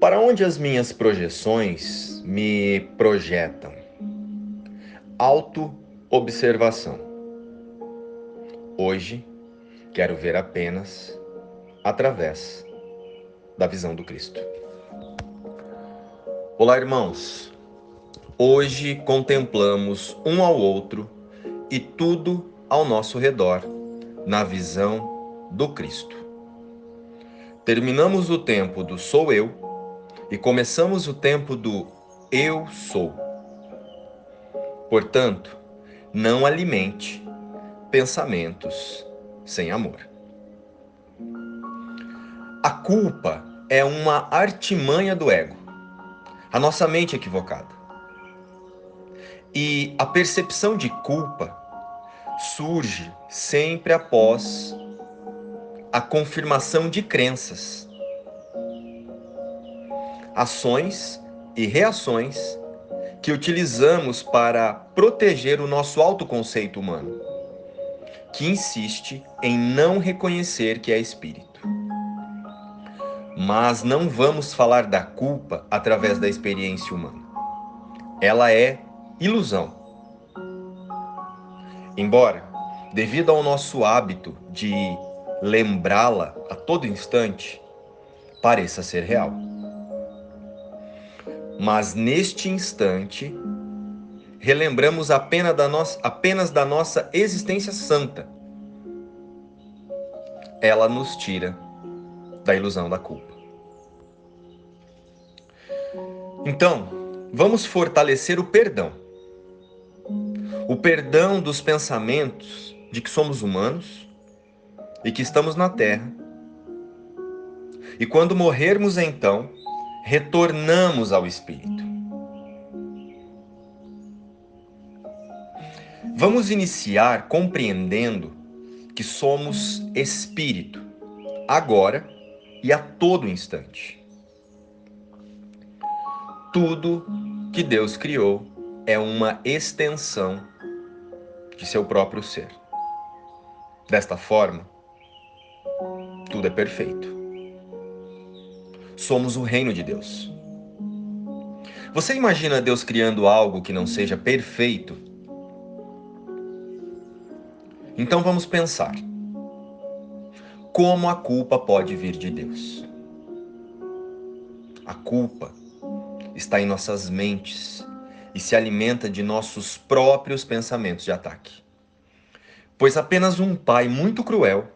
Para onde as minhas projeções me projetam? Auto-observação. Hoje quero ver apenas através da visão do Cristo. Olá, irmãos. Hoje contemplamos um ao outro e tudo ao nosso redor na visão do Cristo. Terminamos o tempo do sou eu e começamos o tempo do eu sou. Portanto, não alimente pensamentos sem amor. A culpa é uma artimanha do ego, a nossa mente equivocada. E a percepção de culpa surge sempre após a confirmação de crenças, ações e reações que utilizamos para proteger o nosso autoconceito humano, que insiste em não reconhecer que é espírito. Mas não vamos falar da culpa através da experiência humana. Ela é ilusão Embora, devido ao nosso hábito de lembrá-la a todo instante, pareça ser real. Mas neste instante, relembramos apenas da, nossa, apenas da nossa existência santa. Ela nos tira da ilusão da culpa. Então, vamos fortalecer o perdão o perdão dos pensamentos de que somos humanos e que estamos na terra. E quando morrermos, então, retornamos ao Espírito. Vamos iniciar compreendendo que somos Espírito, agora e a todo instante. Tudo que Deus criou é uma extensão de seu próprio ser. Desta forma, tudo é perfeito. Somos o reino de Deus. Você imagina Deus criando algo que não seja perfeito? Então vamos pensar. Como a culpa pode vir de Deus? A culpa está em nossas mentes e se alimenta de nossos próprios pensamentos de ataque. Pois apenas um pai muito cruel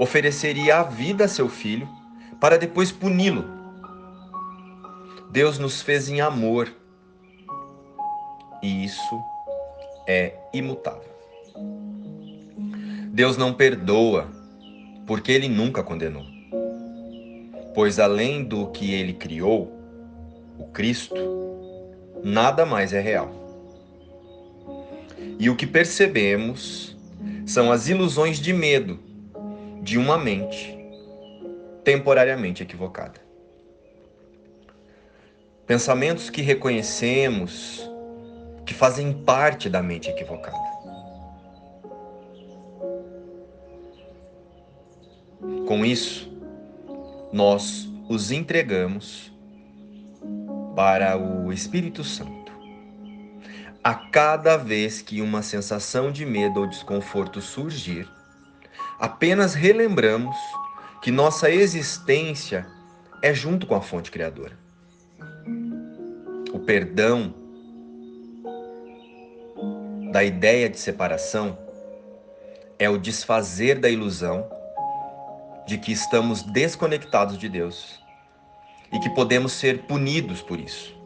ofereceria a vida a seu filho para depois puni-lo. Deus nos fez em amor e isso é imutável. Deus não perdoa porque ele nunca condenou. Pois além do que ele criou, o Cristo, nada mais é real. E o que percebemos são as ilusões de medo de uma mente temporariamente equivocada. Pensamentos que reconhecemos que fazem parte da mente equivocada. Com isso, nós os entregamos para o Espírito Santo. A cada vez que uma sensação de medo ou desconforto surgir, apenas relembramos que nossa existência é junto com a fonte criadora. O perdão da ideia de separação é o desfazer da ilusão de que estamos desconectados de Deus e que podemos ser punidos por isso.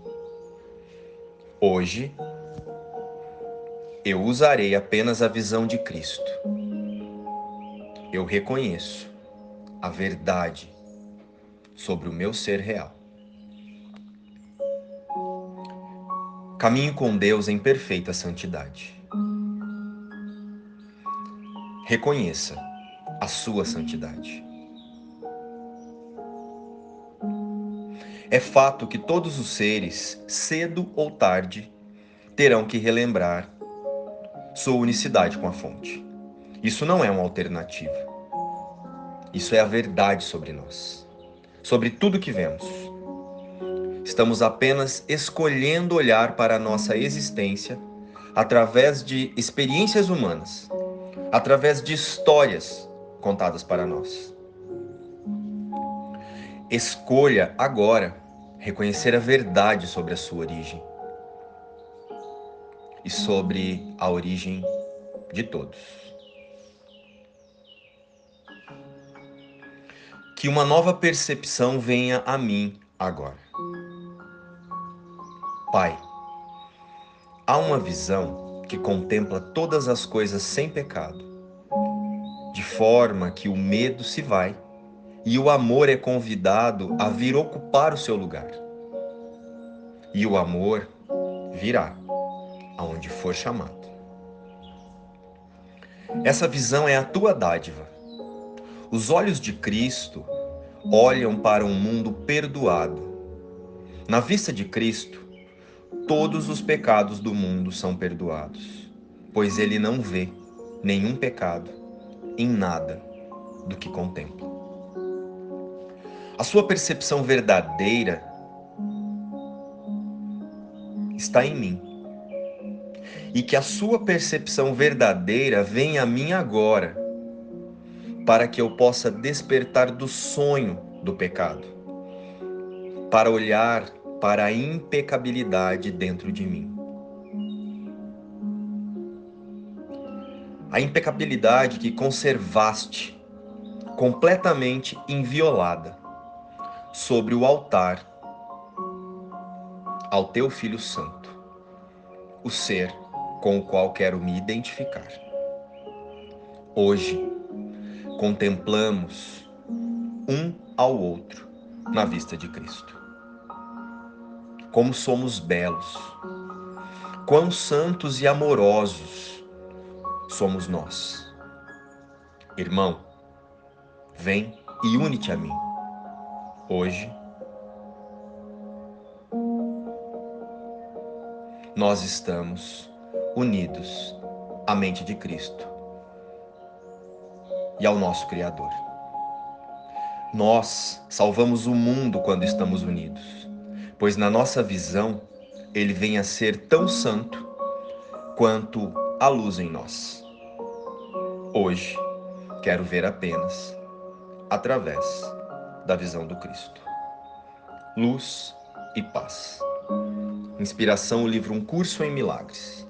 Hoje, eu usarei apenas a visão de Cristo. Eu reconheço a verdade sobre o meu ser real. Caminho com Deus em perfeita santidade. Reconheça a sua santidade. É fato que todos os seres, cedo ou tarde, terão que relembrar sua unicidade com a fonte. Isso não é uma alternativa. Isso é a verdade sobre nós, sobre tudo que vemos, Estamos apenas escolhendo olhar para a nossa existência através de experiências humanas, através de histórias contadas para nós. Escolha agora reconhecer a verdade sobre a sua origem e sobre a origem de todos. Que uma nova percepção venha a mim agora. Pai, há uma visão que contempla todas as coisas sem pecado, de forma que o medo se vai e o amor é convidado a vir ocupar o seu lugar. E o amor virá aonde for chamado. Essa visão é a tua dádiva. Os olhos de Cristo olham para um mundo perdoado. Na vista de Cristo, todos os pecados do mundo são perdoados, pois ele não vê nenhum pecado em nada do que contempla. A sua percepção verdadeira está em mim. E que a sua percepção verdadeira venha a mim agora, para que eu possa despertar do sonho do pecado, para olhar para a impecabilidade dentro de mim. A impecabilidade que conservaste completamente inviolada sobre o altar ao teu Filho Santo, o ser com o qual quero me identificar. Hoje, contemplamos um ao outro na vista de Cristo. Como somos belos, quão santos e amorosos somos nós. Irmão, vem e une-te a mim Hoje, nós estamos unidos à mente de Cristo e ao nosso Criador. Nós salvamos o mundo quando estamos unidos, pois na nossa visão ele vem a ser tão santo quanto a luz em nós. Hoje, quero ver apenas através da visão do Cristo. Luz e paz. Inspiração, o livro Um Curso em Milagres.